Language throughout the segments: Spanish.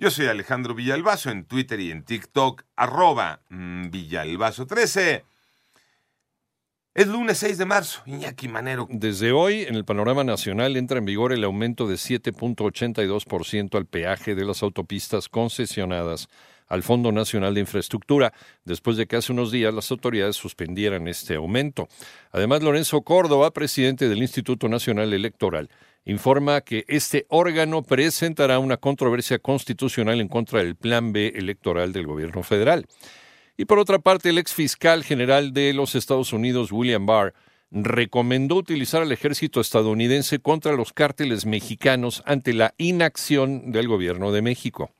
Yo soy Alejandro Villalbazo en Twitter y en TikTok, arroba mm, Villalbazo13. Es lunes 6 de marzo, Iñaki Manero. Desde hoy, en el panorama nacional entra en vigor el aumento de 7.82% al peaje de las autopistas concesionadas al Fondo Nacional de Infraestructura, después de que hace unos días las autoridades suspendieran este aumento. Además, Lorenzo Córdoba, presidente del Instituto Nacional Electoral, informa que este órgano presentará una controversia constitucional en contra del Plan B electoral del gobierno federal. Y por otra parte, el ex fiscal general de los Estados Unidos, William Barr, recomendó utilizar al ejército estadounidense contra los cárteles mexicanos ante la inacción del gobierno de México.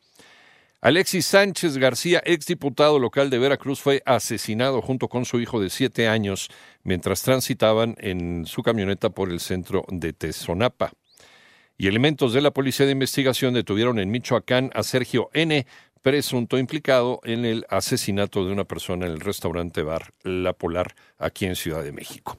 Alexis Sánchez García, exdiputado local de Veracruz, fue asesinado junto con su hijo de siete años mientras transitaban en su camioneta por el centro de Tezonapa. Y elementos de la Policía de Investigación detuvieron en Michoacán a Sergio N., presunto implicado en el asesinato de una persona en el restaurante bar La Polar aquí en Ciudad de México.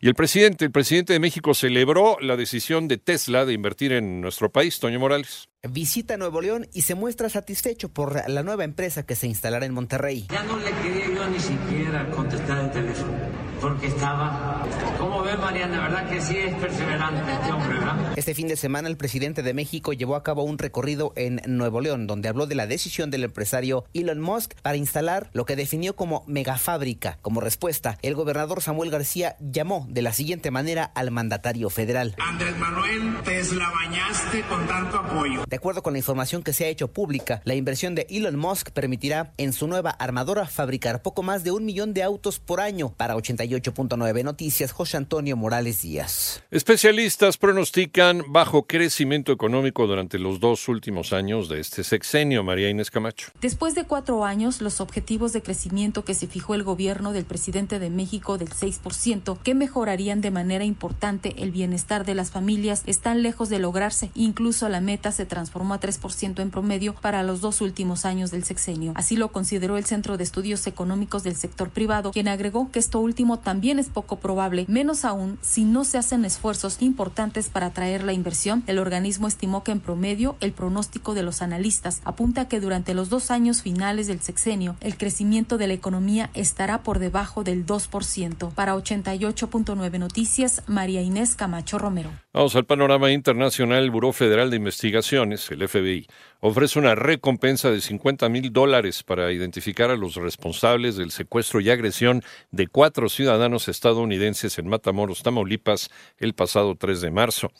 Y el presidente, el presidente de México celebró la decisión de Tesla de invertir en nuestro país, Toño Morales. Visita Nuevo León y se muestra satisfecho por la nueva empresa que se instalará en Monterrey. Ya no le quería yo ni siquiera contestar el teléfono, porque estaba... Como ve Mariana, verdad que sí es perseverante este hombre, ¿verdad? Este fin de semana el presidente de México llevó a cabo un recorrido en Nuevo León, donde habló de la decisión del empresario Elon Musk para instalar lo que definió como megafábrica. Como respuesta, el gobernador Samuel García llamó de la siguiente manera al mandatario federal. Andrés Manuel, te bañaste con tanto apoyo. De acuerdo con la información que se ha hecho pública, la inversión de Elon Musk permitirá en su nueva armadora fabricar poco más de un millón de autos por año. Para 88.9 Noticias, José Antonio Morales Díaz. Especialistas pronostican bajo crecimiento económico durante los dos últimos años de este sexenio. María Inés Camacho. Después de cuatro años, los objetivos de crecimiento que se fijó el gobierno del presidente de México del 6%, que mejorarían de manera importante el bienestar de las familias, están lejos de lograrse. Incluso la meta se transformó a 3% en promedio para los dos últimos años del sexenio. Así lo consideró el Centro de Estudios Económicos del Sector Privado, quien agregó que esto último también es poco probable, menos aún si no se hacen esfuerzos importantes para atraer la inversión. El organismo estimó que en promedio el pronóstico de los analistas apunta que durante los dos años finales del sexenio el crecimiento de la economía estará por debajo del 2%. Para 88.9 Noticias, María Inés Camacho Romero. Vamos al panorama internacional. El Buró Federal de Investigaciones, el FBI, ofrece una recompensa de 50 mil dólares para identificar a los responsables del secuestro y agresión de cuatro ciudadanos estadounidenses en Matamoros, Tamaulipas, el pasado 3 de marzo.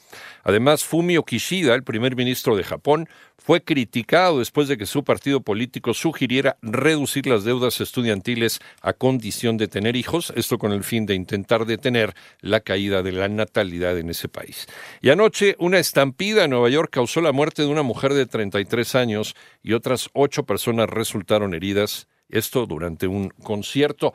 Además, Fumio Kishida, el primer ministro de Japón, fue criticado después de que su partido político sugiriera reducir las deudas estudiantiles a condición de tener hijos, esto con el fin de intentar detener la caída de la natalidad en ese Y anoche, una estampida en Nueva York causó la muerte de una mujer de 33 años y otras ocho personas resultaron heridas, esto durante un concierto.